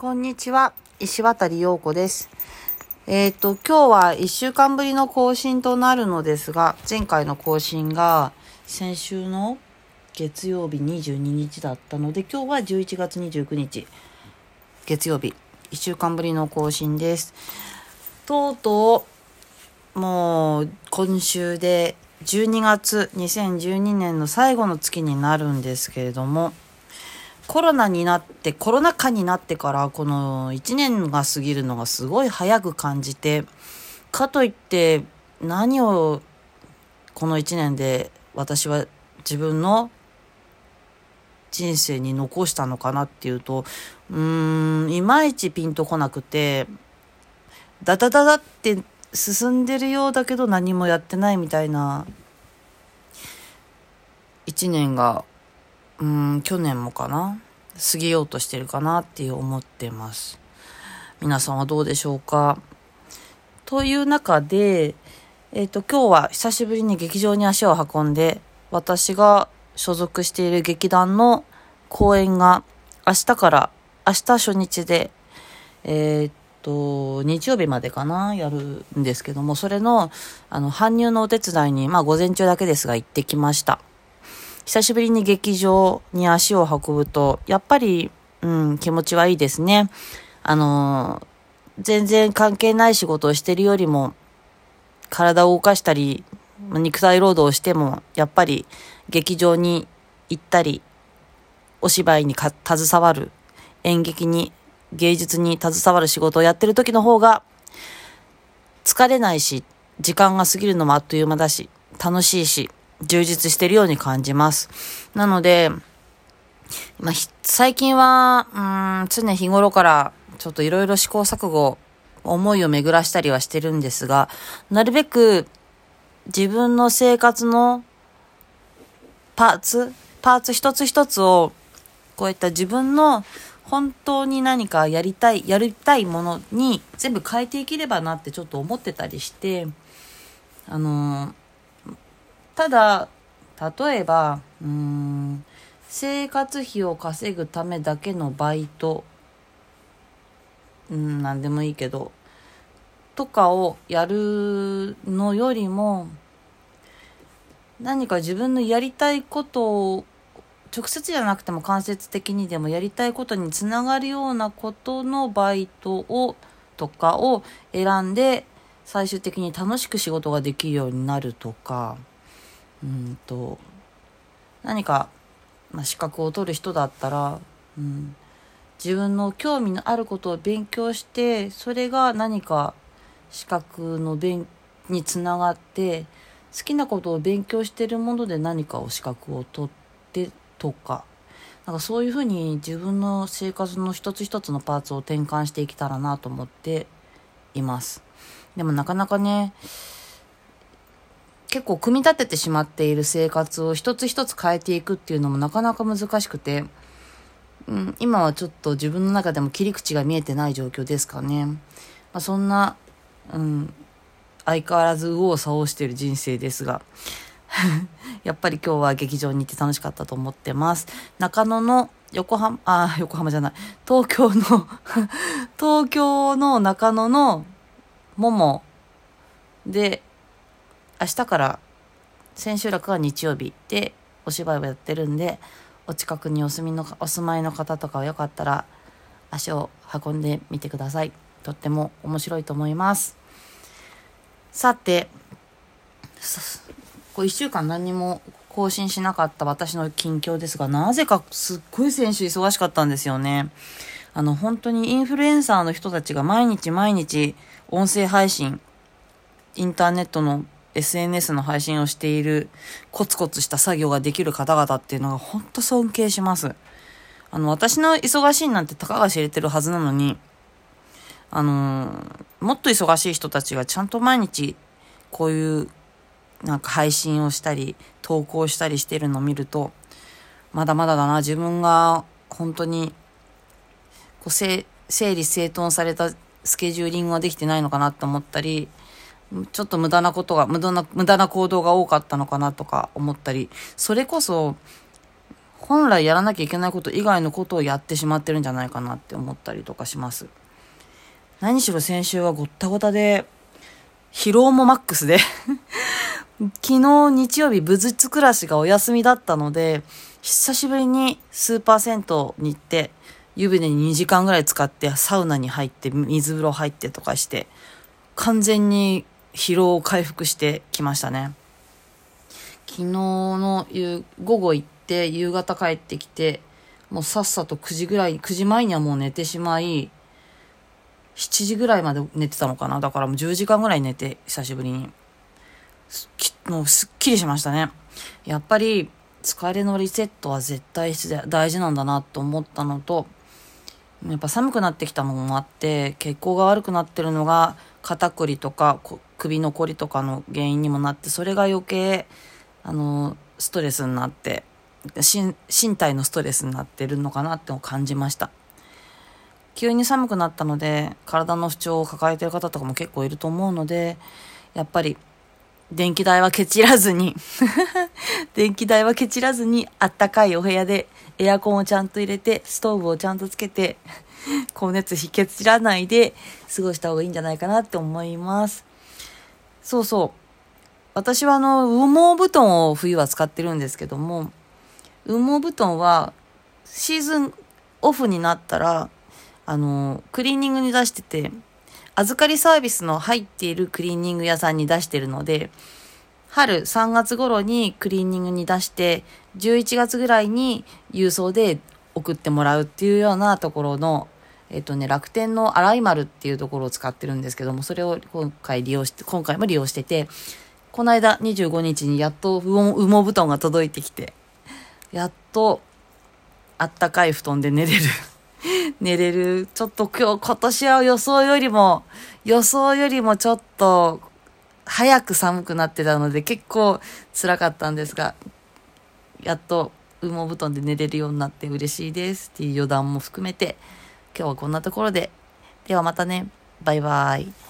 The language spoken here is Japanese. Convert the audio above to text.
こんにちは、石渡陽子です。えっ、と、今日は1週間ぶりの更新となるのですが、前回の更新が先週の月曜日22日だったので、今日は11月29日、月曜日、1週間ぶりの更新です。とうとう、もう今週で12月2012年の最後の月になるんですけれども、コロナになって、コロナ禍になってから、この1年が過ぎるのがすごい早く感じて、かといって、何をこの1年で私は自分の人生に残したのかなっていうと、うーん、いまいちピンとこなくて、ダダダダって進んでるようだけど何もやってないみたいな1年がうん、去年もかな過ぎようとしてるかなっていう思ってます。皆さんはどうでしょうかという中で、えっ、と、今日は久しぶりに劇場に足を運んで、私が所属している劇団の公演が明日から、明日初日で、えっ、と、日曜日までかなやるんですけども、それの、あの、搬入のお手伝いに、まあ、午前中だけですが行ってきました。久しぶりに劇場に足を運ぶと、やっぱり、うん、気持ちはいいですね。あのー全然関係ない仕事をしてるよりも、体を動かしたり、肉体労働をしても、やっぱり劇場に行ったり、お芝居にか携わる、演劇に、芸術に携わる仕事をやってる時の方が、疲れないし、時間が過ぎるのもあっという間だし、楽しいし、充実してるように感じます。なので、まあ、最近は、うん、常日頃から、ちょっといろいろ試行錯誤、思いを巡らしたりはしてるんですが、なるべく自分の生活のパーツ、パーツ一つ一つを、こういった自分の本当に何かやりたい、やりたいものに全部変えていければなってちょっと思ってたりして、あのーただ、例えば、うん、生活費を稼ぐためだけのバイト、うん、なんでもいいけど、とかをやるのよりも、何か自分のやりたいことを、直接じゃなくても間接的にでもやりたいことにつながるようなことのバイトを、とかを選んで、最終的に楽しく仕事ができるようになるとか、うんと、何か、まあ、資格を取る人だったら、うん、自分の興味のあることを勉強して、それが何か資格の勉につながって、好きなことを勉強してるもので何かを資格を取ってとか、なんかそういうふうに自分の生活の一つ一つのパーツを転換していけたらなと思っています。でもなかなかね、結構組み立ててしまっている生活を一つ一つ変えていくっていうのもなかなか難しくて、うん、今はちょっと自分の中でも切り口が見えてない状況ですかね。まあ、そんな、うん、相変わらず右往左往している人生ですが、やっぱり今日は劇場に行って楽しかったと思ってます。中野の横浜、あ、横浜じゃない、東京の 東京の中野のモモで、明日から千秋楽は日曜日でお芝居をやってるんでお近くにお住みのお住まいの方とかはよかったら足を運んでみてください。とっても面白いと思います。さてこう1週間何も更新しなかった私の近況ですがなぜかすっごい先週忙しかったんですよね。あの本当にインフルエンサーの人たちが毎日毎日音声配信インターネットの SNS の配信をしているコツコツした作業ができる方々っていうのが本当尊敬します。あの、私の忙しいなんてたかが知れてるはずなのに、あのーもっと忙しい人たちがちゃんと毎日こういうなんか配信をしたり投稿したりしてるのを見ると、まだまだだな、自分が本当にこう整理整頓されたスケジューリングができてないのかなと思ったり、ちょっと無駄なことが、無駄な、無駄な行動が多かったのかなとか思ったり、それこそ、本来やらなきゃいけないこと以外のことをやってしまってるんじゃないかなって思ったりとかします。何しろ先週はごったごたで、疲労もマックスで 昨日日曜日武術暮らしがお休みだったので、久しぶりにスーパー銭湯に行って、湯船に2時間ぐらい使ってサウナに入って水風呂入ってとかして、完全に疲労回復してきましたね。昨日の夕午後行って夕方帰ってきて、もうさっさと9時ぐらい、9時前にはもう寝てしまい、7時ぐらいまで寝てたのかな。だからもう10時間ぐらい寝て、久しぶりに。もうすっきりしましたね。やっぱり疲れのリセットは絶対大事なんだなと思ったのと、やっぱ寒くなってきたのもあって、血行が悪くなってるのが肩こりとか首のこりとかの原因にもなって、それが余計、あの、ストレスになって、身体のストレスになってるのかなって感じました。急に寒くなったので、体の不調を抱えてる方とかも結構いると思うので、やっぱり電気代はケチらずに 電気代はケチらずに、あったかいお部屋でエアコンをちゃんと入れて、ストーブをちゃんとつけて、高熱引けつらないで過ごした方がいいんじゃないかなって思います。そうそう。私はあの、羽毛布団を冬は使ってるんですけども、羽毛布団はシーズンオフになったら、あの、クリーニングに出してて、預かりサービスの入っているクリーニング屋さんに出してるので、春3月頃にクリーニングに出して、11月ぐらいに郵送で送ってもらうっていうようなところの、えっとね、楽天の洗い丸っていうところを使ってるんですけども、それを今回利用して、今回も利用してて、この間25日にやっと羽毛布団が届いてきて、やっとあったかい布団で寝れる 寝れる。ちょっと今日、今年は予想よりも、予想よりもちょっと、早く寒くなってたので結構辛かったんですが、やっと羽毛布団で寝れるようになって嬉しいですっていう余談も含めて、今日はこんなところで。ではまたね。バイバイ。